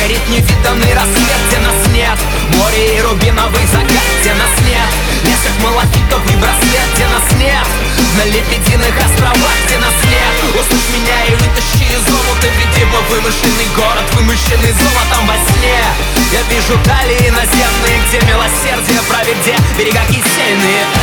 Горит невиданный рассвет, где нас нет Море и рубиновый закат, где нас нет Лес как малахитовый браслет, где нас нет На лебединых островах, где нас нет Услышь меня и вытащи из омута Видимо вымышленный город, вымышленный золотом во сне. Я вижу дали наземные, где милосердие правит, где берега кисельные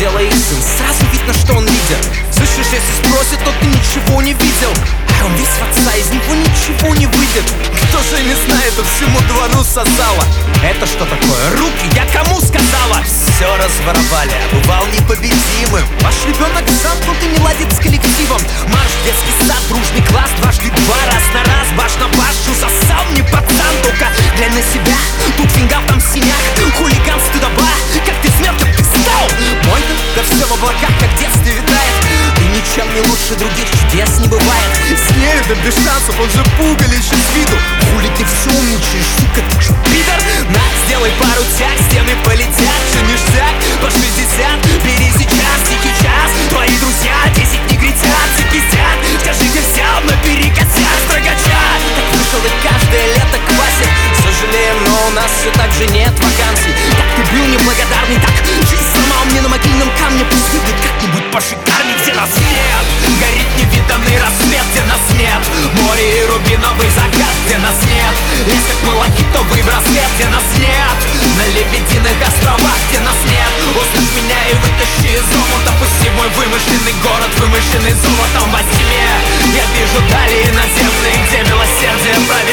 дело истин Сразу видно, что он лидер. Слышишь, если спросит, то ты ничего не видел. А он весь в отца, из него ничего не выйдет. Кто же не знает, он всему двору сосала. Это что такое? Руки, я кому сказала? Все разворовали, а бывал непобедимым. Ваш ребенок замкнут и не ладит с коллективом. Марш, детский сад, дружный класс, дважды два Раз на раз, баш на баш, Да без шансов, он же пугалище с виду Хули ты все умничаешь, сука, ты чё, пидор? На, сделай пару тяг, стены полетят, же ништяк По 60, бери сейчас, вымышленный золотом во тьме. Я вижу дали наземные, где милосердие правит,